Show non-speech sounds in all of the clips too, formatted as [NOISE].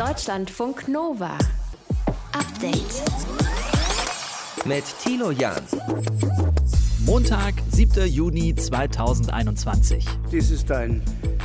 Deutschlandfunk Nova. Update. Mit Tilo Jan. Montag, 7. Juni 2021. Dies ist ein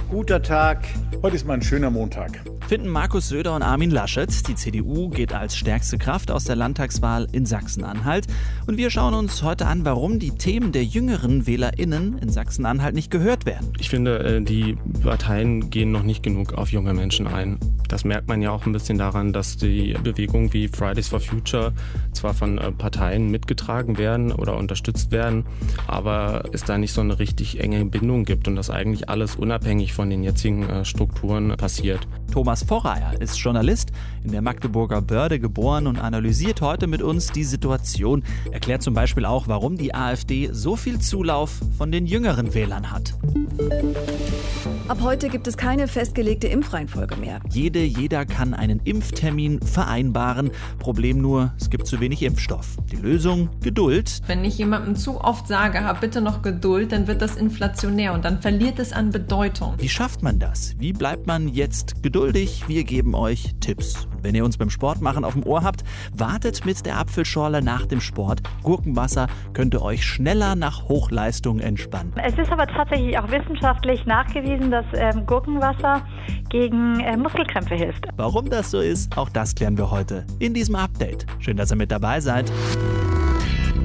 guter Tag. Heute ist mal ein schöner Montag. Finden Markus Söder und Armin Laschet. Die CDU geht als stärkste Kraft aus der Landtagswahl in Sachsen-Anhalt. Und wir schauen uns heute an, warum die Themen der jüngeren WählerInnen in Sachsen-Anhalt nicht gehört werden. Ich finde, äh, die Parteien gehen noch nicht genug auf junge Menschen ein. Das merkt man ja auch ein bisschen daran, dass die Bewegungen wie Fridays for Future zwar von äh, Parteien mitgetragen werden oder unterstützt werden, aber es da nicht so eine richtig enge Bindung gibt und das eigentlich alles unabhängig von den jetzigen äh, Strukturen passiert. Thomas Vorreier ist Journalist, in der Magdeburger Börde geboren und analysiert heute mit uns die Situation. Erklärt zum Beispiel auch, warum die AfD so viel Zulauf von den jüngeren Wählern hat. Ab heute gibt es keine festgelegte Impfreihenfolge mehr. Jede, jeder kann einen Impftermin vereinbaren. Problem nur, es gibt zu wenig Impfstoff. Die Lösung? Geduld. Wenn ich jemandem zu oft sage, hab bitte noch Geduld, dann wird das inflationär und dann verliert es an Bedeutung. Wie schafft man das? Wie bleibt man jetzt geduldig? Wir geben euch Tipps. Und wenn ihr uns beim Sportmachen auf dem Ohr habt, wartet mit der Apfelschorle nach dem Sport. Gurkenwasser könnte euch schneller nach Hochleistung entspannen. Es ist aber tatsächlich auch wissenschaftlich nachgewiesen, dass ähm, Gurkenwasser gegen äh, Muskelkrämpfe hilft. Warum das so ist, auch das klären wir heute in diesem Update. Schön, dass ihr mit dabei seid.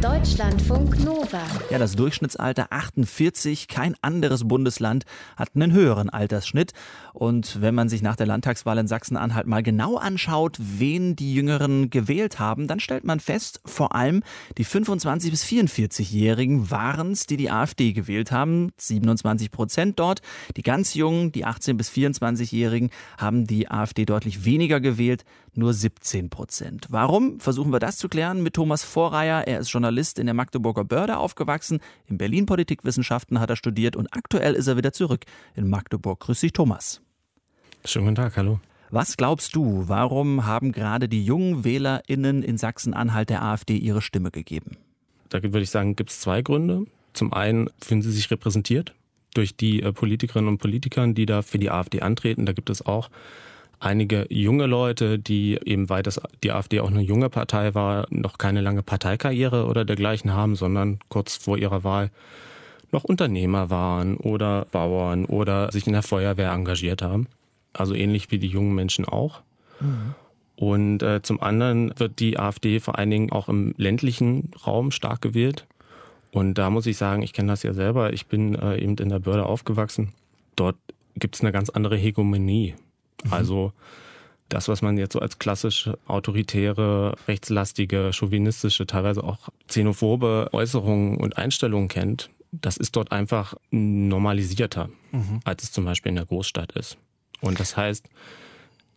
Deutschlandfunk Nova. Ja, das Durchschnittsalter 48. Kein anderes Bundesland hat einen höheren Altersschnitt. Und wenn man sich nach der Landtagswahl in Sachsen-Anhalt mal genau anschaut, wen die Jüngeren gewählt haben, dann stellt man fest, vor allem die 25- bis 44-Jährigen waren es, die die AfD gewählt haben. 27 Prozent dort. Die ganz Jungen, die 18- bis 24-Jährigen, haben die AfD deutlich weniger gewählt, nur 17 Prozent. Warum? Versuchen wir das zu klären mit Thomas Vorreier. Er ist Journalist in der Magdeburger Börde aufgewachsen. In Berlin Politikwissenschaften hat er studiert und aktuell ist er wieder zurück in Magdeburg. Grüß dich, Thomas. Schönen guten Tag, hallo. Was glaubst du, warum haben gerade die jungen WählerInnen in Sachsen-Anhalt der AfD ihre Stimme gegeben? Da würde ich sagen, gibt es zwei Gründe. Zum einen fühlen sie sich repräsentiert durch die äh, Politikerinnen und Politiker, die da für die AfD antreten. Da gibt es auch einige junge Leute, die eben, weil das die AfD auch eine junge Partei war, noch keine lange Parteikarriere oder dergleichen haben, sondern kurz vor ihrer Wahl noch Unternehmer waren oder Bauern oder sich in der Feuerwehr engagiert haben. Also ähnlich wie die jungen Menschen auch. Mhm. Und äh, zum anderen wird die AfD vor allen Dingen auch im ländlichen Raum stark gewählt. Und da muss ich sagen, ich kenne das ja selber, ich bin äh, eben in der Börde aufgewachsen. Dort gibt es eine ganz andere Hegemonie. Mhm. Also das, was man jetzt so als klassisch autoritäre, rechtslastige, chauvinistische, teilweise auch xenophobe Äußerungen und Einstellungen kennt, das ist dort einfach normalisierter, mhm. als es zum Beispiel in der Großstadt ist. Und das heißt,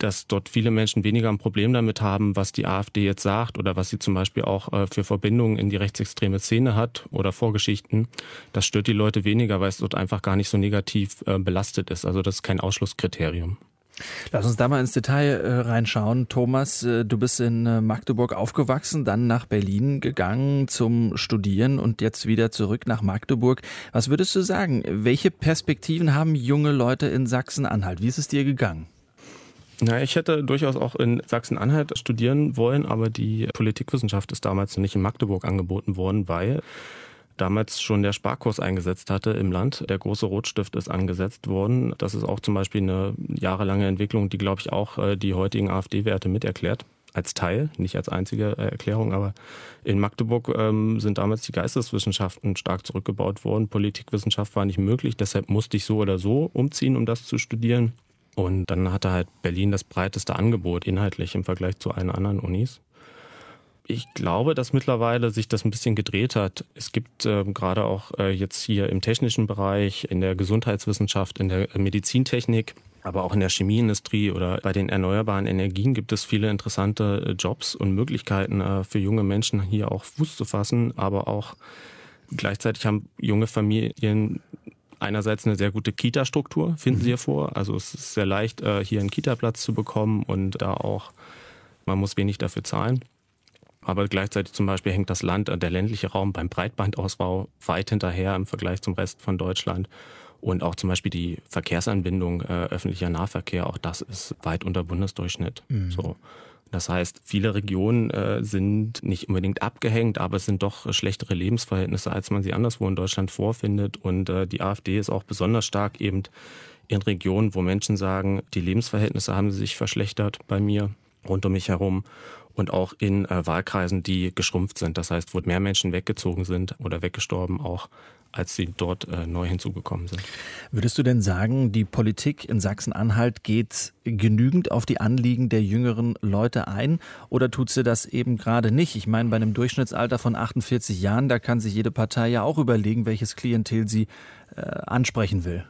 dass dort viele Menschen weniger ein Problem damit haben, was die AfD jetzt sagt oder was sie zum Beispiel auch äh, für Verbindungen in die rechtsextreme Szene hat oder Vorgeschichten. Das stört die Leute weniger, weil es dort einfach gar nicht so negativ äh, belastet ist. Also das ist kein Ausschlusskriterium. Lass uns da mal ins Detail äh, reinschauen. Thomas, äh, du bist in äh, Magdeburg aufgewachsen, dann nach Berlin gegangen zum Studieren und jetzt wieder zurück nach Magdeburg. Was würdest du sagen? Welche Perspektiven haben junge Leute in Sachsen-Anhalt? Wie ist es dir gegangen? Na, ich hätte durchaus auch in Sachsen-Anhalt studieren wollen, aber die Politikwissenschaft ist damals noch nicht in Magdeburg angeboten worden, weil damals schon der Sparkurs eingesetzt hatte im Land. Der große Rotstift ist angesetzt worden. Das ist auch zum Beispiel eine jahrelange Entwicklung, die, glaube ich, auch äh, die heutigen AfD-Werte miterklärt. Als Teil, nicht als einzige äh, Erklärung, aber in Magdeburg ähm, sind damals die Geisteswissenschaften stark zurückgebaut worden. Politikwissenschaft war nicht möglich, deshalb musste ich so oder so umziehen, um das zu studieren. Und dann hatte halt Berlin das breiteste Angebot inhaltlich im Vergleich zu allen anderen Unis. Ich glaube, dass mittlerweile sich das ein bisschen gedreht hat. Es gibt äh, gerade auch äh, jetzt hier im technischen Bereich, in der Gesundheitswissenschaft, in der Medizintechnik, aber auch in der Chemieindustrie oder bei den erneuerbaren Energien gibt es viele interessante äh, Jobs und Möglichkeiten äh, für junge Menschen hier auch Fuß zu fassen, aber auch gleichzeitig haben junge Familien einerseits eine sehr gute Kita-Struktur, finden mhm. sie hier vor. Also es ist sehr leicht, äh, hier einen Kita-Platz zu bekommen und da auch, man muss wenig dafür zahlen. Aber gleichzeitig zum Beispiel hängt das Land, der ländliche Raum beim Breitbandausbau weit hinterher im Vergleich zum Rest von Deutschland. Und auch zum Beispiel die Verkehrsanbindung, äh, öffentlicher Nahverkehr, auch das ist weit unter Bundesdurchschnitt. Mhm. So. Das heißt, viele Regionen äh, sind nicht unbedingt abgehängt, aber es sind doch schlechtere Lebensverhältnisse, als man sie anderswo in Deutschland vorfindet. Und äh, die AfD ist auch besonders stark eben in Regionen, wo Menschen sagen, die Lebensverhältnisse haben sich verschlechtert bei mir, rund um mich herum und auch in äh, Wahlkreisen, die geschrumpft sind. Das heißt, wo mehr Menschen weggezogen sind oder weggestorben auch als sie dort äh, neu hinzugekommen sind. Würdest du denn sagen, die Politik in Sachsen-Anhalt geht genügend auf die Anliegen der jüngeren Leute ein oder tut sie das eben gerade nicht? Ich meine, bei einem Durchschnittsalter von 48 Jahren, da kann sich jede Partei ja auch überlegen, welches Klientel sie äh, ansprechen will.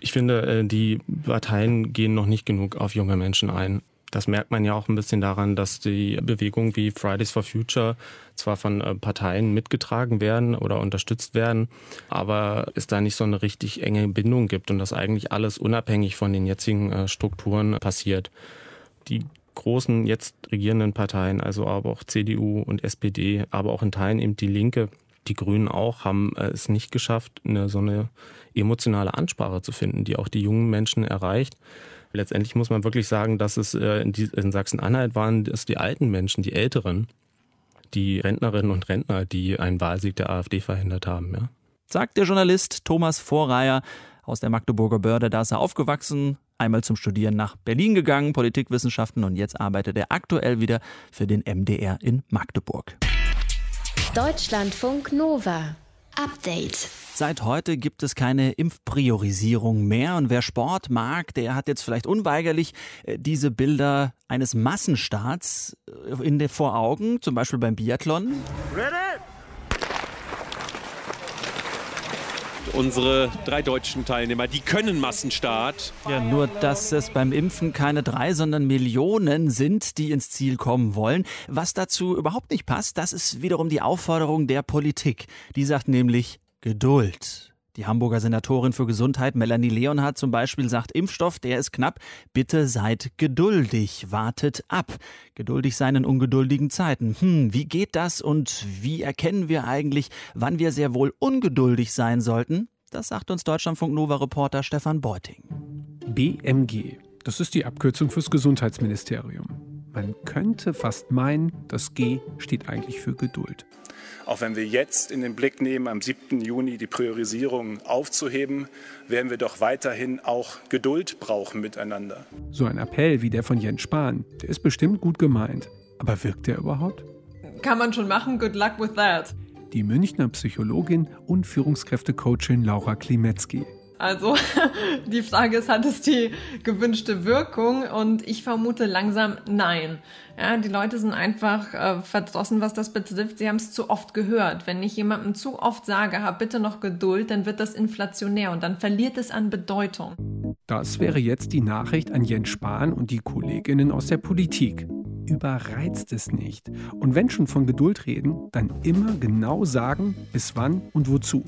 Ich finde, äh, die Parteien gehen noch nicht genug auf junge Menschen ein. Das merkt man ja auch ein bisschen daran, dass die Bewegungen wie Fridays for Future zwar von äh, Parteien mitgetragen werden oder unterstützt werden, aber es da nicht so eine richtig enge Bindung gibt und das eigentlich alles unabhängig von den jetzigen äh, Strukturen passiert. Die großen jetzt regierenden Parteien, also aber auch CDU und SPD, aber auch in Teilen eben die Linke, die Grünen auch, haben äh, es nicht geschafft, eine, so eine emotionale Ansprache zu finden, die auch die jungen Menschen erreicht. Letztendlich muss man wirklich sagen, dass es äh, in, in Sachsen-Anhalt waren es die alten Menschen, die Älteren, die Rentnerinnen und Rentner, die einen Wahlsieg der AfD verhindert haben. Ja. Sagt der Journalist Thomas Vorreier aus der Magdeburger Börde. Da ist er aufgewachsen, einmal zum Studieren nach Berlin gegangen, Politikwissenschaften und jetzt arbeitet er aktuell wieder für den MDR in Magdeburg. Deutschlandfunk Nova. Update. Seit heute gibt es keine Impfpriorisierung mehr und wer Sport mag, der hat jetzt vielleicht unweigerlich äh, diese Bilder eines Massenstarts äh, in der vor Augen, zum Beispiel beim Biathlon. Ready? Unsere drei deutschen Teilnehmer, die können Massenstart. Ja, nur dass es beim Impfen keine drei, sondern Millionen sind, die ins Ziel kommen wollen. Was dazu überhaupt nicht passt, das ist wiederum die Aufforderung der Politik. Die sagt nämlich Geduld. Die Hamburger Senatorin für Gesundheit Melanie Leonhardt zum Beispiel sagt, Impfstoff, der ist knapp. Bitte seid geduldig, wartet ab. Geduldig sein in ungeduldigen Zeiten. Hm, wie geht das und wie erkennen wir eigentlich, wann wir sehr wohl ungeduldig sein sollten? Das sagt uns Deutschlandfunk Nova Reporter Stefan Beuting. BMG, das ist die Abkürzung fürs Gesundheitsministerium. Man könnte fast meinen, das G steht eigentlich für Geduld. Auch wenn wir jetzt in den Blick nehmen, am 7. Juni die Priorisierung aufzuheben, werden wir doch weiterhin auch Geduld brauchen miteinander. So ein Appell wie der von Jens Spahn, der ist bestimmt gut gemeint. Aber wirkt der überhaupt? Kann man schon machen, good luck with that. Die Münchner Psychologin und Führungskräftecoachin Laura Klimetzki. Also [LAUGHS] die Frage ist, hat es die gewünschte Wirkung? Und ich vermute langsam nein. Ja, die Leute sind einfach äh, verdrossen, was das betrifft. Sie haben es zu oft gehört. Wenn ich jemandem zu oft sage, hab bitte noch Geduld, dann wird das inflationär und dann verliert es an Bedeutung. Das wäre jetzt die Nachricht an Jens Spahn und die Kolleginnen aus der Politik. Überreizt es nicht. Und wenn schon von Geduld reden, dann immer genau sagen, bis wann und wozu.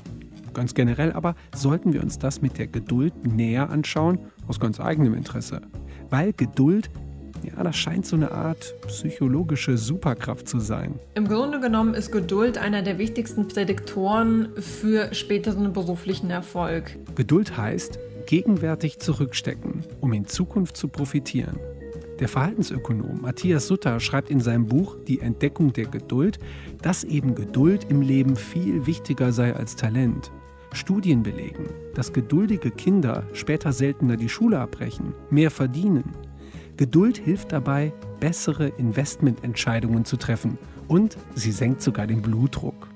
Ganz generell aber sollten wir uns das mit der Geduld näher anschauen, aus ganz eigenem Interesse. Weil Geduld, ja, das scheint so eine Art psychologische Superkraft zu sein. Im Grunde genommen ist Geduld einer der wichtigsten Prädiktoren für späteren beruflichen Erfolg. Geduld heißt, gegenwärtig zurückstecken, um in Zukunft zu profitieren. Der Verhaltensökonom Matthias Sutter schreibt in seinem Buch Die Entdeckung der Geduld, dass eben Geduld im Leben viel wichtiger sei als Talent. Studien belegen, dass geduldige Kinder später seltener die Schule abbrechen, mehr verdienen. Geduld hilft dabei, bessere Investmententscheidungen zu treffen und sie senkt sogar den Blutdruck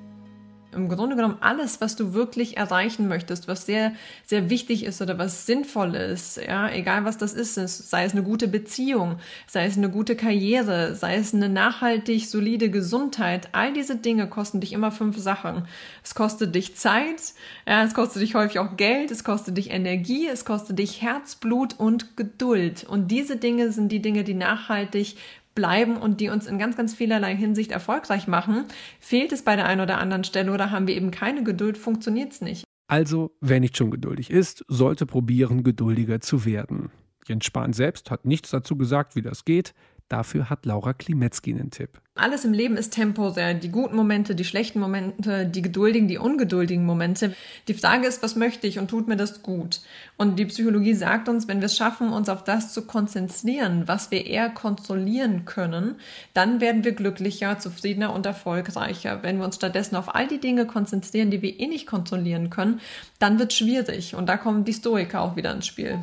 im Grunde genommen alles, was du wirklich erreichen möchtest, was sehr, sehr wichtig ist oder was sinnvoll ist, ja, egal was das ist, sei es eine gute Beziehung, sei es eine gute Karriere, sei es eine nachhaltig solide Gesundheit, all diese Dinge kosten dich immer fünf Sachen. Es kostet dich Zeit, ja, es kostet dich häufig auch Geld, es kostet dich Energie, es kostet dich Herzblut und Geduld. Und diese Dinge sind die Dinge, die nachhaltig bleiben und die uns in ganz, ganz vielerlei Hinsicht erfolgreich machen. Fehlt es bei der einen oder anderen Stelle oder haben wir eben keine Geduld, funktioniert es nicht. Also, wer nicht schon geduldig ist, sollte probieren, geduldiger zu werden. Jens Spahn selbst hat nichts dazu gesagt, wie das geht. Dafür hat Laura Klimetzki einen Tipp. Alles im Leben ist temporär. Die guten Momente, die schlechten Momente, die geduldigen, die ungeduldigen Momente. Die Frage ist, was möchte ich und tut mir das gut? Und die Psychologie sagt uns, wenn wir es schaffen, uns auf das zu konzentrieren, was wir eher kontrollieren können, dann werden wir glücklicher, zufriedener und erfolgreicher. Wenn wir uns stattdessen auf all die Dinge konzentrieren, die wir eh nicht kontrollieren können, dann wird es schwierig. Und da kommen die Stoiker auch wieder ins Spiel.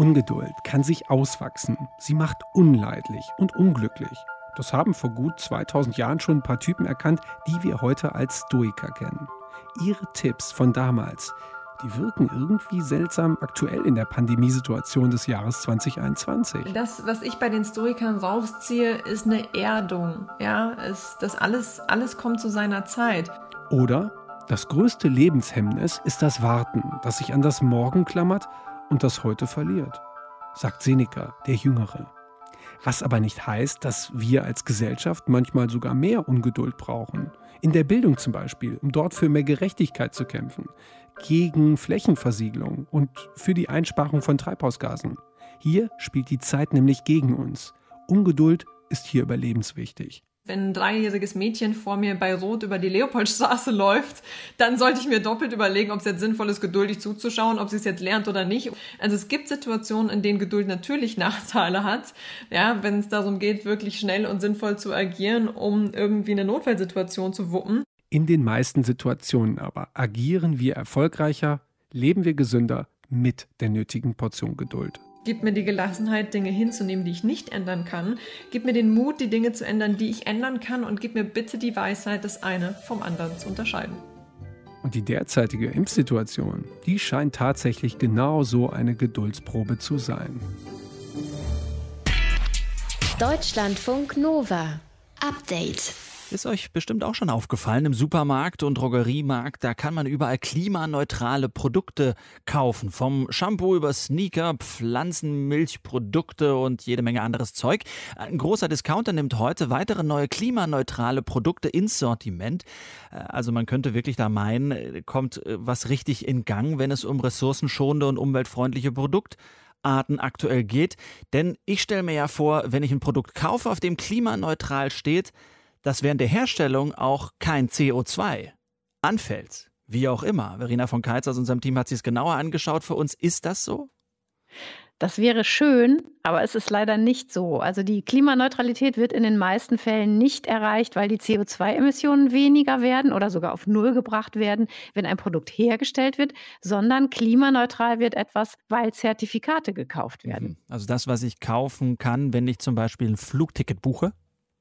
Ungeduld kann sich auswachsen. Sie macht unleidlich und unglücklich. Das haben vor gut 2000 Jahren schon ein paar Typen erkannt, die wir heute als Stoiker kennen. Ihre Tipps von damals, die wirken irgendwie seltsam aktuell in der Pandemiesituation des Jahres 2021. Das, was ich bei den Stoikern rausziehe, ist eine Erdung. Ja, es, das alles, alles kommt zu seiner Zeit. Oder das größte Lebenshemmnis ist das Warten, das sich an das Morgen klammert und das Heute verliert, sagt Seneca, der Jüngere. Was aber nicht heißt, dass wir als Gesellschaft manchmal sogar mehr Ungeduld brauchen. In der Bildung zum Beispiel, um dort für mehr Gerechtigkeit zu kämpfen, gegen Flächenversiegelung und für die Einsparung von Treibhausgasen. Hier spielt die Zeit nämlich gegen uns. Ungeduld ist hier überlebenswichtig wenn ein dreijähriges Mädchen vor mir bei Rot über die Leopoldstraße läuft, dann sollte ich mir doppelt überlegen, ob es jetzt sinnvoll ist, geduldig zuzuschauen, ob sie es jetzt lernt oder nicht. Also es gibt Situationen, in denen Geduld natürlich [LAUGHS] Nachteile hat, ja, wenn es darum geht, wirklich schnell und sinnvoll zu agieren, um irgendwie eine Notfallsituation zu wuppen. In den meisten Situationen aber agieren wir erfolgreicher, leben wir gesünder mit der nötigen Portion Geduld. Gib mir die Gelassenheit, Dinge hinzunehmen, die ich nicht ändern kann. Gib mir den Mut, die Dinge zu ändern, die ich ändern kann. Und gib mir bitte die Weisheit, das eine vom anderen zu unterscheiden. Und die derzeitige Impfsituation, die scheint tatsächlich genau so eine Geduldsprobe zu sein. Deutschlandfunk Nova. Update. Ist euch bestimmt auch schon aufgefallen, im Supermarkt und Drogeriemarkt, da kann man überall klimaneutrale Produkte kaufen. Vom Shampoo über Sneaker, Pflanzenmilchprodukte und jede Menge anderes Zeug. Ein großer Discounter nimmt heute weitere neue klimaneutrale Produkte ins Sortiment. Äh, also man könnte wirklich da meinen, äh, kommt äh, was richtig in Gang, wenn es um ressourcenschonende und umweltfreundliche Produktarten aktuell geht. Denn ich stelle mir ja vor, wenn ich ein Produkt kaufe, auf dem klimaneutral steht, dass während der Herstellung auch kein CO2 anfällt. Wie auch immer. Verena von Keitz aus unserem Team hat sich es genauer angeschaut für uns. Ist das so? Das wäre schön, aber es ist leider nicht so. Also die Klimaneutralität wird in den meisten Fällen nicht erreicht, weil die CO2-Emissionen weniger werden oder sogar auf Null gebracht werden, wenn ein Produkt hergestellt wird, sondern klimaneutral wird etwas, weil Zertifikate gekauft werden. Mhm. Also das, was ich kaufen kann, wenn ich zum Beispiel ein Flugticket buche?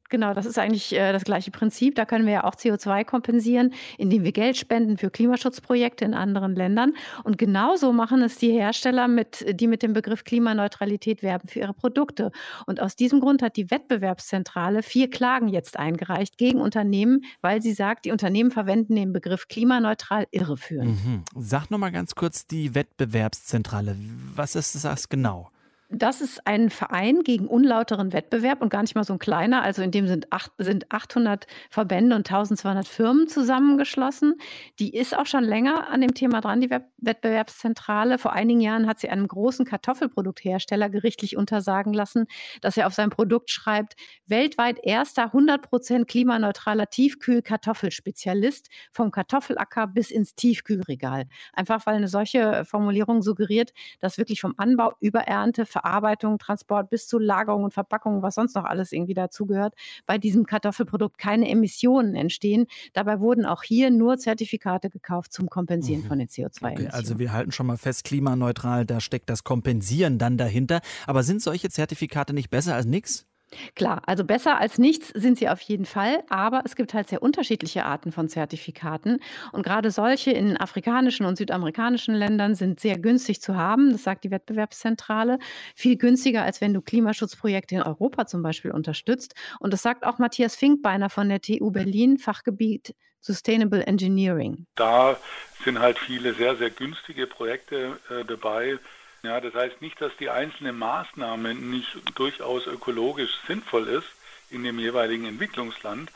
Genau, das ist eigentlich äh, das gleiche Prinzip. Da können wir ja auch CO2 kompensieren, indem wir Geld spenden für Klimaschutzprojekte in anderen Ländern. Und genauso machen es die Hersteller, mit, die mit dem Begriff Klimaneutralität werben für ihre Produkte. Und aus diesem Grund hat die Wettbewerbszentrale vier Klagen jetzt eingereicht gegen Unternehmen, weil sie sagt, die Unternehmen verwenden den Begriff klimaneutral irreführend. Mhm. Sag nochmal ganz kurz die Wettbewerbszentrale. Was ist das genau? Das ist ein Verein gegen unlauteren Wettbewerb und gar nicht mal so ein kleiner. Also in dem sind, acht, sind 800 Verbände und 1200 Firmen zusammengeschlossen. Die ist auch schon länger an dem Thema dran, die Wettbewerbszentrale. Vor einigen Jahren hat sie einem großen Kartoffelprodukthersteller gerichtlich untersagen lassen, dass er auf sein Produkt schreibt, weltweit erster 100% klimaneutraler Tiefkühl-Kartoffelspezialist vom Kartoffelacker bis ins Tiefkühlregal. Einfach weil eine solche Formulierung suggeriert, dass wirklich vom Anbau über Ernte Verarbeitung, Transport bis zu Lagerung und Verpackung, was sonst noch alles irgendwie dazugehört, bei diesem Kartoffelprodukt keine Emissionen entstehen. Dabei wurden auch hier nur Zertifikate gekauft zum Kompensieren mhm. von den CO2-Emissionen. Okay, also wir halten schon mal fest, klimaneutral, da steckt das Kompensieren dann dahinter. Aber sind solche Zertifikate nicht besser als nichts? Klar, also besser als nichts sind sie auf jeden Fall, aber es gibt halt sehr unterschiedliche Arten von Zertifikaten. Und gerade solche in afrikanischen und südamerikanischen Ländern sind sehr günstig zu haben, das sagt die Wettbewerbszentrale, viel günstiger als wenn du Klimaschutzprojekte in Europa zum Beispiel unterstützt. Und das sagt auch Matthias Finkbeiner von der TU Berlin, Fachgebiet Sustainable Engineering. Da sind halt viele sehr, sehr günstige Projekte äh, dabei, ja, das heißt nicht, dass die einzelne Maßnahme nicht durchaus ökologisch sinnvoll ist in dem jeweiligen Entwicklungsland,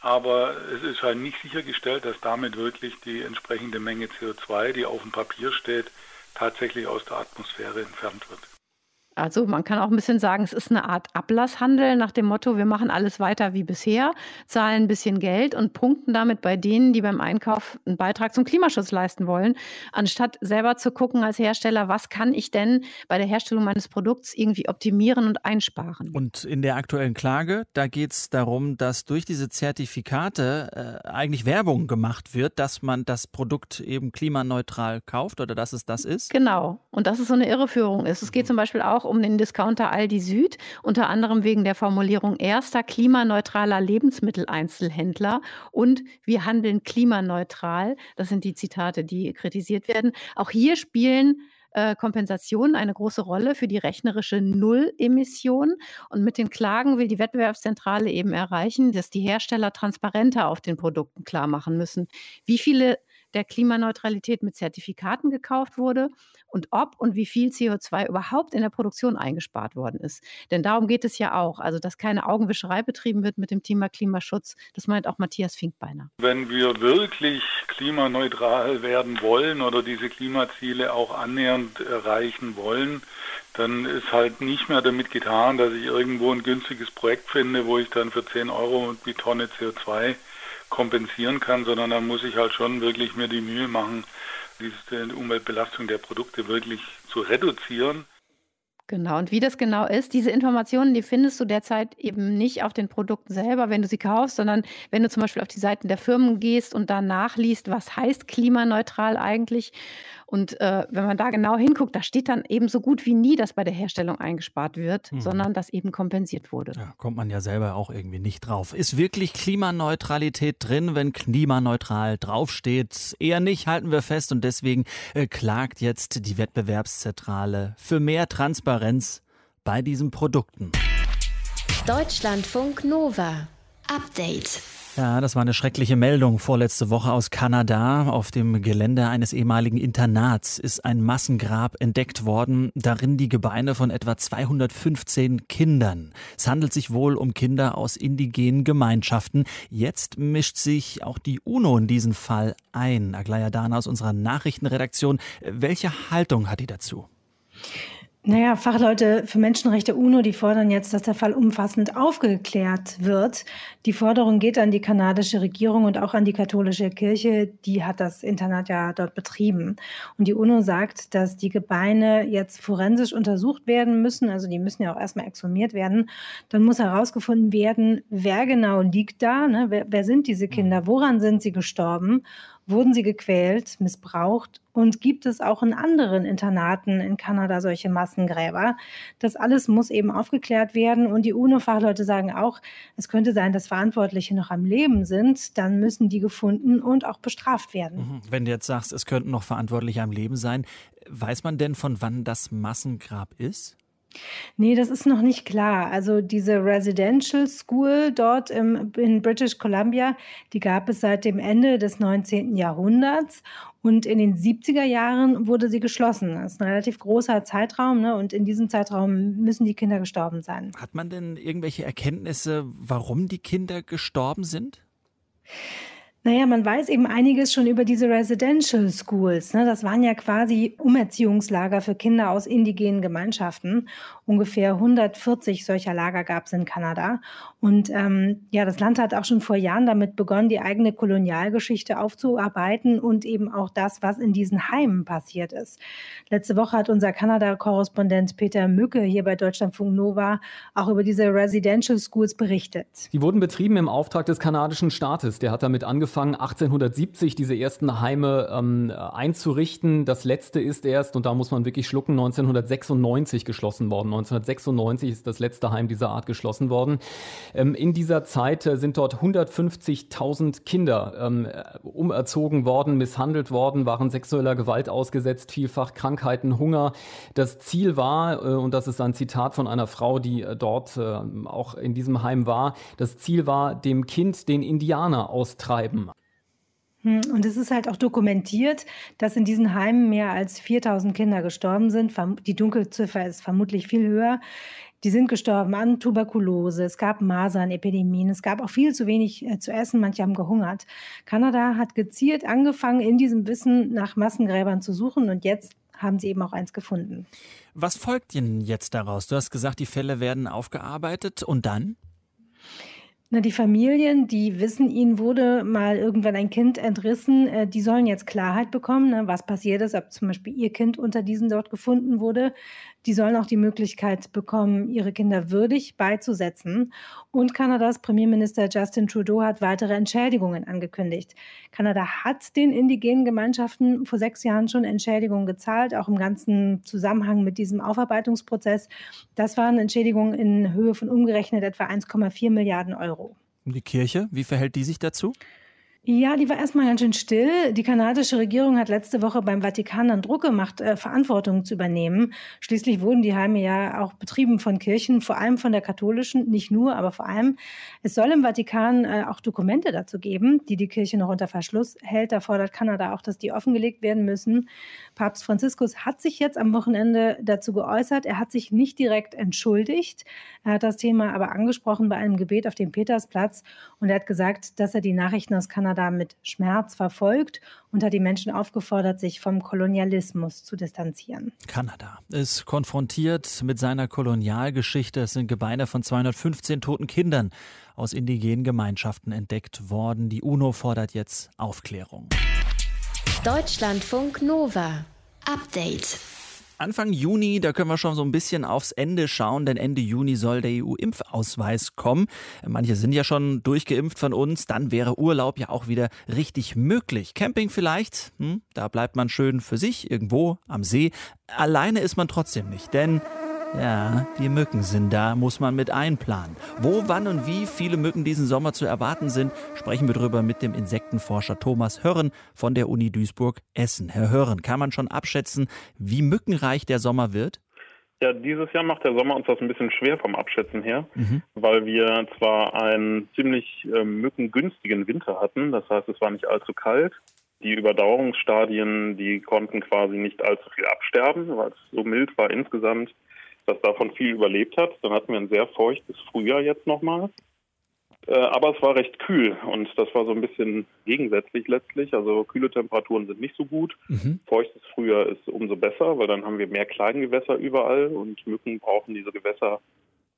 aber es ist halt nicht sichergestellt, dass damit wirklich die entsprechende Menge CO2, die auf dem Papier steht, tatsächlich aus der Atmosphäre entfernt wird. Also man kann auch ein bisschen sagen, es ist eine Art Ablasshandel nach dem Motto, wir machen alles weiter wie bisher, zahlen ein bisschen Geld und punkten damit bei denen, die beim Einkauf einen Beitrag zum Klimaschutz leisten wollen, anstatt selber zu gucken als Hersteller, was kann ich denn bei der Herstellung meines Produkts irgendwie optimieren und einsparen. Und in der aktuellen Klage, da geht es darum, dass durch diese Zertifikate äh, eigentlich Werbung gemacht wird, dass man das Produkt eben klimaneutral kauft oder dass es das ist. Genau. Und dass es so eine Irreführung ist. Es geht zum Beispiel auch um den Discounter Aldi Süd, unter anderem wegen der Formulierung erster klimaneutraler Lebensmitteleinzelhändler und wir handeln klimaneutral. Das sind die Zitate, die kritisiert werden. Auch hier spielen äh, Kompensationen eine große Rolle für die rechnerische Nullemission. Und mit den Klagen will die Wettbewerbszentrale eben erreichen, dass die Hersteller transparenter auf den Produkten klar machen müssen, wie viele der Klimaneutralität mit Zertifikaten gekauft wurde und ob und wie viel CO2 überhaupt in der Produktion eingespart worden ist. Denn darum geht es ja auch. Also, dass keine Augenwischerei betrieben wird mit dem Thema Klimaschutz. Das meint auch Matthias Finkbeiner. Wenn wir wirklich klimaneutral werden wollen oder diese Klimaziele auch annähernd erreichen wollen, dann ist halt nicht mehr damit getan, dass ich irgendwo ein günstiges Projekt finde, wo ich dann für 10 Euro die Tonne CO2 kompensieren kann, sondern dann muss ich halt schon wirklich mir die Mühe machen, diese Umweltbelastung der Produkte wirklich zu reduzieren. Genau, und wie das genau ist, diese Informationen, die findest du derzeit eben nicht auf den Produkten selber, wenn du sie kaufst, sondern wenn du zum Beispiel auf die Seiten der Firmen gehst und da nachliest, was heißt klimaneutral eigentlich. Und äh, wenn man da genau hinguckt, da steht dann eben so gut wie nie, dass bei der Herstellung eingespart wird, mhm. sondern dass eben kompensiert wurde. Ja, kommt man ja selber auch irgendwie nicht drauf. Ist wirklich Klimaneutralität drin, wenn klimaneutral draufsteht? Eher nicht, halten wir fest. Und deswegen äh, klagt jetzt die Wettbewerbszentrale für mehr Transparenz bei diesen Produkten. Deutschlandfunk Nova. Update. Ja, das war eine schreckliche Meldung vorletzte Woche aus Kanada. Auf dem Gelände eines ehemaligen Internats ist ein Massengrab entdeckt worden, darin die Gebeine von etwa 215 Kindern. Es handelt sich wohl um Kinder aus indigenen Gemeinschaften. Jetzt mischt sich auch die UNO in diesen Fall ein. Aglaya Dana aus unserer Nachrichtenredaktion. Welche Haltung hat die dazu? Naja, Fachleute für Menschenrechte UNO, die fordern jetzt, dass der Fall umfassend aufgeklärt wird. Die Forderung geht an die kanadische Regierung und auch an die katholische Kirche. Die hat das Internat ja dort betrieben. Und die UNO sagt, dass die Gebeine jetzt forensisch untersucht werden müssen. Also die müssen ja auch erstmal exhumiert werden. Dann muss herausgefunden werden, wer genau liegt da. Ne? Wer, wer sind diese Kinder? Woran sind sie gestorben? Wurden sie gequält, missbraucht? Und gibt es auch in anderen Internaten in Kanada solche Massengräber? Das alles muss eben aufgeklärt werden. Und die UNO-Fachleute sagen auch, es könnte sein, dass Verantwortliche noch am Leben sind. Dann müssen die gefunden und auch bestraft werden. Mhm. Wenn du jetzt sagst, es könnten noch Verantwortliche am Leben sein, weiß man denn, von wann das Massengrab ist? Nee, das ist noch nicht klar. Also diese Residential School dort im, in British Columbia, die gab es seit dem Ende des 19. Jahrhunderts und in den 70er Jahren wurde sie geschlossen. Das ist ein relativ großer Zeitraum ne? und in diesem Zeitraum müssen die Kinder gestorben sein. Hat man denn irgendwelche Erkenntnisse, warum die Kinder gestorben sind? Naja, man weiß eben einiges schon über diese Residential Schools. Ne? Das waren ja quasi Umerziehungslager für Kinder aus indigenen Gemeinschaften. Ungefähr 140 solcher Lager gab es in Kanada. Und ähm, ja, das Land hat auch schon vor Jahren damit begonnen, die eigene Kolonialgeschichte aufzuarbeiten und eben auch das, was in diesen Heimen passiert ist. Letzte Woche hat unser Kanada-Korrespondent Peter Mücke hier bei Deutschlandfunk Nova auch über diese Residential Schools berichtet. Die wurden betrieben im Auftrag des kanadischen Staates. Der hat damit angefangen, 1870 diese ersten Heime ähm, einzurichten. Das letzte ist erst, und da muss man wirklich schlucken, 1996 geschlossen worden. 1996 ist das letzte Heim dieser Art geschlossen worden. Ähm, in dieser Zeit äh, sind dort 150.000 Kinder ähm, umerzogen worden, misshandelt worden, waren sexueller Gewalt ausgesetzt, vielfach Krankheiten, Hunger. Das Ziel war, äh, und das ist ein Zitat von einer Frau, die äh, dort auch in diesem Heim war, das Ziel war, dem Kind den Indianer austreiben. Hm, und es ist halt auch dokumentiert, dass in diesen Heimen mehr als 4000 Kinder gestorben sind. Die Dunkelziffer ist vermutlich viel höher. Die sind gestorben an Tuberkulose, es gab Masernepidemien, es gab auch viel zu wenig äh, zu essen, manche haben gehungert. Kanada hat gezielt angefangen, in diesem Wissen nach Massengräbern zu suchen und jetzt haben sie eben auch eins gefunden. Was folgt Ihnen jetzt daraus? Du hast gesagt, die Fälle werden aufgearbeitet und dann? Na, die Familien, die wissen, ihnen wurde mal irgendwann ein Kind entrissen, äh, die sollen jetzt Klarheit bekommen, ne, was passiert ist, ob zum Beispiel ihr Kind unter diesen dort gefunden wurde. Die sollen auch die Möglichkeit bekommen, ihre Kinder würdig beizusetzen. Und Kanadas Premierminister Justin Trudeau hat weitere Entschädigungen angekündigt. Kanada hat den indigenen Gemeinschaften vor sechs Jahren schon Entschädigungen gezahlt, auch im ganzen Zusammenhang mit diesem Aufarbeitungsprozess. Das waren Entschädigungen in Höhe von umgerechnet etwa 1,4 Milliarden Euro. Die Kirche, wie verhält die sich dazu? Ja, die war erstmal ganz schön still. Die kanadische Regierung hat letzte Woche beim Vatikan dann Druck gemacht, äh, Verantwortung zu übernehmen. Schließlich wurden die Heime ja auch betrieben von Kirchen, vor allem von der katholischen, nicht nur, aber vor allem. Es soll im Vatikan äh, auch Dokumente dazu geben, die die Kirche noch unter Verschluss hält. Da fordert Kanada auch, dass die offengelegt werden müssen. Papst Franziskus hat sich jetzt am Wochenende dazu geäußert. Er hat sich nicht direkt entschuldigt. Er hat das Thema aber angesprochen bei einem Gebet auf dem Petersplatz und er hat gesagt, dass er die Nachrichten aus Kanada Kanada mit Schmerz verfolgt und hat die Menschen aufgefordert, sich vom Kolonialismus zu distanzieren. Kanada ist konfrontiert mit seiner Kolonialgeschichte. Es sind Gebeine von 215 toten Kindern aus indigenen Gemeinschaften entdeckt worden. Die UNO fordert jetzt Aufklärung. Deutschlandfunk Nova. Update. Anfang Juni, da können wir schon so ein bisschen aufs Ende schauen, denn Ende Juni soll der EU-Impfausweis kommen. Manche sind ja schon durchgeimpft von uns, dann wäre Urlaub ja auch wieder richtig möglich. Camping vielleicht, hm, da bleibt man schön für sich irgendwo am See. Alleine ist man trotzdem nicht, denn ja, die Mücken sind da, muss man mit einplanen. Wo, wann und wie viele Mücken diesen Sommer zu erwarten sind, sprechen wir drüber mit dem Insektenforscher Thomas Hörren von der Uni Duisburg-Essen. Herr Hörren, kann man schon abschätzen, wie mückenreich der Sommer wird? Ja, dieses Jahr macht der Sommer uns das ein bisschen schwer vom Abschätzen her, mhm. weil wir zwar einen ziemlich äh, mückengünstigen Winter hatten, das heißt, es war nicht allzu kalt. Die Überdauerungsstadien, die konnten quasi nicht allzu viel absterben, weil es so mild war insgesamt das davon viel überlebt hat. Dann hatten wir ein sehr feuchtes Frühjahr jetzt nochmal. Äh, aber es war recht kühl und das war so ein bisschen gegensätzlich letztlich. Also kühle Temperaturen sind nicht so gut. Mhm. Feuchtes Frühjahr ist umso besser, weil dann haben wir mehr Kleingewässer überall und Mücken brauchen diese Gewässer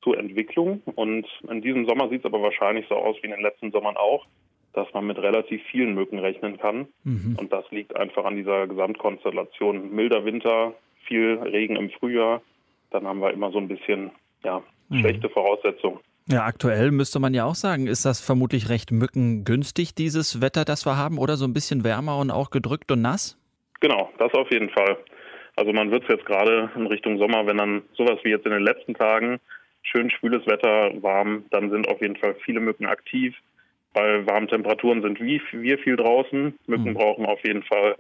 zur Entwicklung. Und in diesem Sommer sieht es aber wahrscheinlich so aus wie in den letzten Sommern auch, dass man mit relativ vielen Mücken rechnen kann. Mhm. Und das liegt einfach an dieser Gesamtkonstellation. Milder Winter, viel Regen im Frühjahr, dann haben wir immer so ein bisschen ja, mhm. schlechte Voraussetzungen. Ja, aktuell müsste man ja auch sagen, ist das vermutlich recht mückengünstig, dieses Wetter, das wir haben, oder so ein bisschen wärmer und auch gedrückt und nass? Genau, das auf jeden Fall. Also man wird es jetzt gerade in Richtung Sommer, wenn dann sowas wie jetzt in den letzten Tagen schön schwüles Wetter, warm, dann sind auf jeden Fall viele Mücken aktiv. Bei warmen Temperaturen sind wie wir viel draußen. Mücken mhm. brauchen auf jeden Fall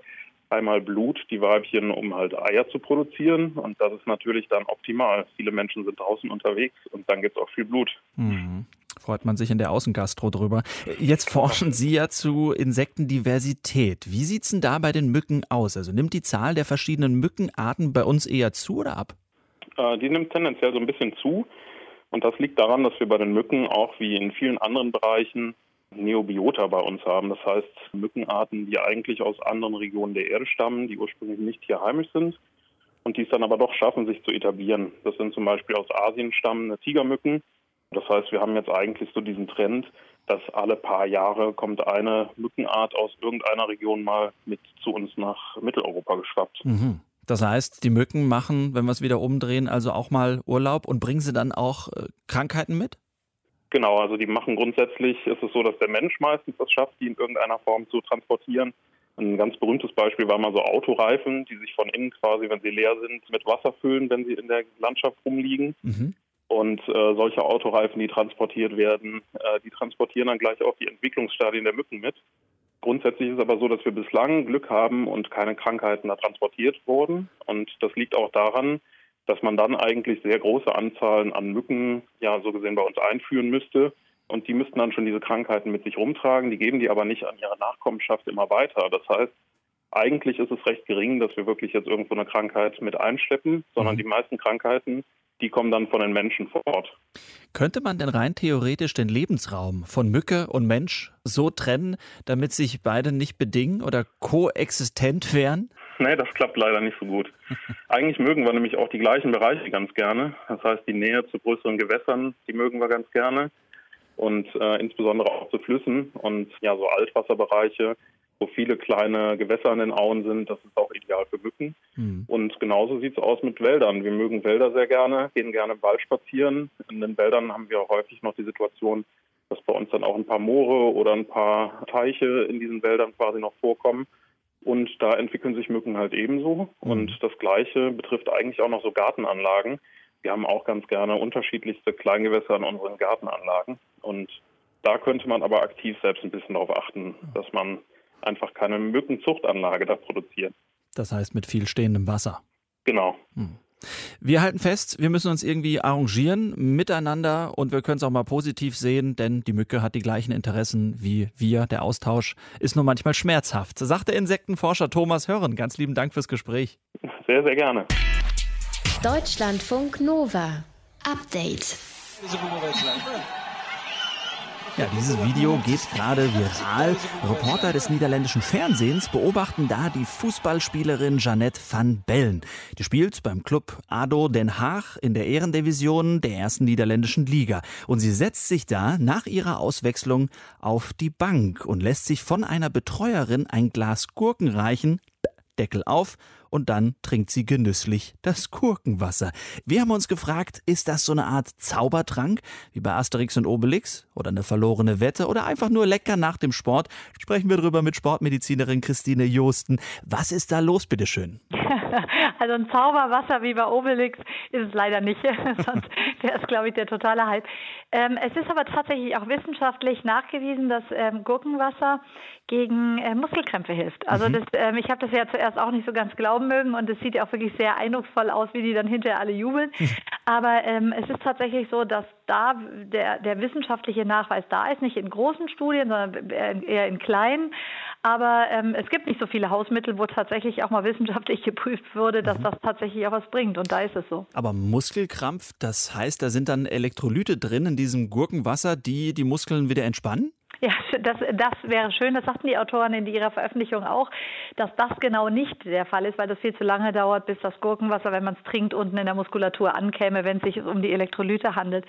einmal Blut, die Weibchen, um halt Eier zu produzieren. Und das ist natürlich dann optimal. Viele Menschen sind draußen unterwegs und dann gibt es auch viel Blut. Mhm. Freut man sich in der Außengastro drüber. Jetzt forschen Sie ja zu Insektendiversität. Wie sieht es denn da bei den Mücken aus? Also nimmt die Zahl der verschiedenen Mückenarten bei uns eher zu oder ab? Äh, die nimmt tendenziell so ein bisschen zu. Und das liegt daran, dass wir bei den Mücken auch wie in vielen anderen Bereichen Neobiota bei uns haben. Das heißt Mückenarten, die eigentlich aus anderen Regionen der Erde stammen, die ursprünglich nicht hier heimisch sind und die es dann aber doch schaffen, sich zu etablieren. Das sind zum Beispiel aus Asien stammende Tigermücken. Das heißt, wir haben jetzt eigentlich so diesen Trend, dass alle paar Jahre kommt eine Mückenart aus irgendeiner Region mal mit zu uns nach Mitteleuropa geschwappt. Mhm. Das heißt, die Mücken machen, wenn wir es wieder umdrehen, also auch mal Urlaub und bringen sie dann auch äh, Krankheiten mit? Genau, also die machen grundsätzlich, ist es so, dass der Mensch meistens das schafft, die in irgendeiner Form zu transportieren. Ein ganz berühmtes Beispiel war mal so Autoreifen, die sich von innen quasi, wenn sie leer sind, mit Wasser füllen, wenn sie in der Landschaft rumliegen. Mhm. Und äh, solche Autoreifen, die transportiert werden, äh, die transportieren dann gleich auch die Entwicklungsstadien der Mücken mit. Grundsätzlich ist es aber so, dass wir bislang Glück haben und keine Krankheiten da transportiert wurden. Und das liegt auch daran, dass man dann eigentlich sehr große Anzahlen an Mücken, ja, so gesehen bei uns einführen müsste. Und die müssten dann schon diese Krankheiten mit sich rumtragen. Die geben die aber nicht an ihre Nachkommenschaft immer weiter. Das heißt, eigentlich ist es recht gering, dass wir wirklich jetzt irgendwo eine Krankheit mit einschleppen, sondern mhm. die meisten Krankheiten, die kommen dann von den Menschen vor Ort. Könnte man denn rein theoretisch den Lebensraum von Mücke und Mensch so trennen, damit sich beide nicht bedingen oder koexistent [LAUGHS] wären? Nee, das klappt leider nicht so gut. [LAUGHS] Eigentlich mögen wir nämlich auch die gleichen Bereiche ganz gerne. Das heißt, die Nähe zu größeren Gewässern, die mögen wir ganz gerne. Und äh, insbesondere auch zu Flüssen und ja, so Altwasserbereiche, wo viele kleine Gewässer an den Auen sind, das ist auch ideal für Mücken. Mhm. Und genauso sieht es aus mit Wäldern. Wir mögen Wälder sehr gerne, gehen gerne im Wald spazieren. In den Wäldern haben wir häufig noch die Situation, dass bei uns dann auch ein paar Moore oder ein paar Teiche in diesen Wäldern quasi noch vorkommen. Und da entwickeln sich Mücken halt ebenso. Mhm. Und das Gleiche betrifft eigentlich auch noch so Gartenanlagen. Wir haben auch ganz gerne unterschiedlichste Kleingewässer in unseren Gartenanlagen. Und da könnte man aber aktiv selbst ein bisschen darauf achten, dass man einfach keine Mückenzuchtanlage da produziert. Das heißt mit viel stehendem Wasser. Genau. Hm. Wir halten fest, wir müssen uns irgendwie arrangieren miteinander und wir können es auch mal positiv sehen, denn die Mücke hat die gleichen Interessen wie wir. Der Austausch ist nur manchmal schmerzhaft, sagt der Insektenforscher Thomas Hörren. Ganz lieben Dank fürs Gespräch. Sehr, sehr gerne. Deutschlandfunk Nova. Update. Ja, dieses Video geht gerade viral. Reporter des niederländischen Fernsehens beobachten da die Fußballspielerin Jeannette van Bellen. Die spielt beim Club ADO Den Haag in der Ehrendivision der ersten niederländischen Liga. Und sie setzt sich da nach ihrer Auswechslung auf die Bank und lässt sich von einer Betreuerin ein Glas Gurken reichen. Deckel auf und dann trinkt sie genüsslich das Gurkenwasser. Wir haben uns gefragt, ist das so eine Art Zaubertrank, wie bei Asterix und Obelix oder eine verlorene Wette oder einfach nur lecker nach dem Sport? Sprechen wir drüber mit Sportmedizinerin Christine Josten. Was ist da los, bitteschön? [LAUGHS] [LAUGHS] Also ein Zauberwasser wie bei Obelix ist es leider nicht. [LAUGHS] Sonst wäre es, glaube ich, der totale Hype. Ähm, es ist aber tatsächlich auch wissenschaftlich nachgewiesen, dass ähm, Gurkenwasser gegen äh, Muskelkrämpfe hilft. Also mhm. das, ähm, ich habe das ja zuerst auch nicht so ganz glauben mögen und es sieht ja auch wirklich sehr eindrucksvoll aus, wie die dann hinterher alle jubeln. aber ähm, es ist tatsächlich so, dass da der, der wissenschaftliche Nachweis da ist, nicht in großen Studien, sondern eher in kleinen. Aber ähm, es gibt nicht so viele Hausmittel, wo tatsächlich auch mal wissenschaftlich [LAUGHS] geprüft wurde, dass mhm. das tatsächlich auch was bringt. Und da ist es so. Aber Muskelkrampf, das heißt, da sind dann Elektrolyte drin in diesem Gurkenwasser, die die Muskeln wieder entspannen? Ja, das, das wäre schön. Das sagten die Autoren in ihrer Veröffentlichung auch, dass das genau nicht der Fall ist, weil das viel zu lange dauert, bis das Gurkenwasser, wenn man es trinkt, unten in der Muskulatur ankäme, wenn es sich um die Elektrolyte handelt.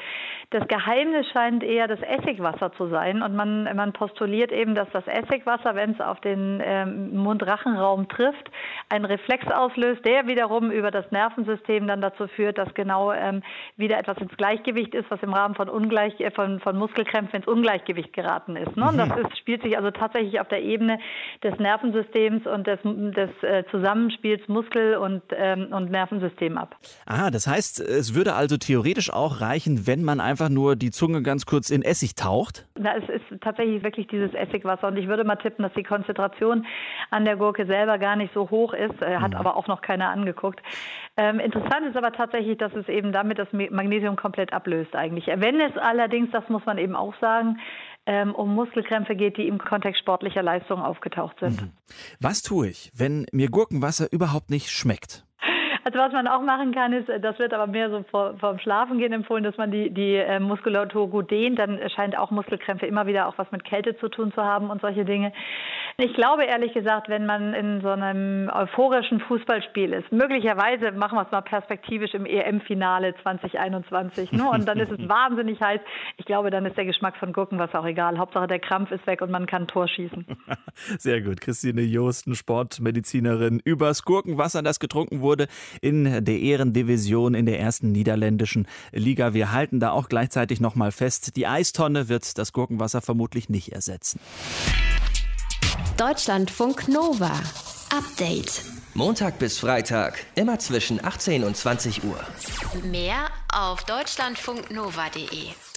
Das Geheimnis scheint eher das Essigwasser zu sein. Und man, man postuliert eben, dass das Essigwasser, wenn es auf den ähm, Mund-Rachenraum trifft, einen Reflex auslöst, der wiederum über das Nervensystem dann dazu führt, dass genau ähm, wieder etwas ins Gleichgewicht ist, was im Rahmen von, Ungleich, äh, von, von Muskelkrämpfen ins Ungleichgewicht geraten ist ist. Ne? Mhm. Das ist, spielt sich also tatsächlich auf der Ebene des Nervensystems und des, des äh, Zusammenspiels Muskel und, ähm, und Nervensystem ab. Ah, das heißt, es würde also theoretisch auch reichen, wenn man einfach nur die Zunge ganz kurz in Essig taucht? Na, es ist tatsächlich wirklich dieses Essigwasser und ich würde mal tippen, dass die Konzentration an der Gurke selber gar nicht so hoch ist, äh, hat mhm. aber auch noch keiner angeguckt. Ähm, interessant ist aber tatsächlich, dass es eben damit das Magnesium komplett ablöst eigentlich. Wenn es allerdings, das muss man eben auch sagen, ähm, um Muskelkrämpfe geht, die im Kontext sportlicher Leistungen aufgetaucht sind. Mhm. Was tue ich, wenn mir Gurkenwasser überhaupt nicht schmeckt? Also was man auch machen kann, ist, das wird aber mehr so vor, vom Schlafengehen empfohlen, dass man die, die äh, Muskulatur gut dehnt. Dann scheint auch Muskelkrämpfe immer wieder auch was mit Kälte zu tun zu haben und solche Dinge. Ich glaube ehrlich gesagt, wenn man in so einem euphorischen Fußballspiel ist, möglicherweise machen wir es mal perspektivisch im EM-Finale 2021, ne? und dann ist es [LAUGHS] wahnsinnig heiß. Ich glaube, dann ist der Geschmack von Gurkenwasser auch egal. Hauptsache der Krampf ist weg und man kann Tor schießen. [LAUGHS] Sehr gut. Christine Josten, Sportmedizinerin, übers Gurkenwasser, das getrunken wurde in der Ehrendivision in der ersten niederländischen Liga. Wir halten da auch gleichzeitig nochmal fest, die Eistonne wird das Gurkenwasser vermutlich nicht ersetzen. Deutschlandfunk Nova. Update. Montag bis Freitag, immer zwischen 18 und 20 Uhr. Mehr auf deutschlandfunknova.de.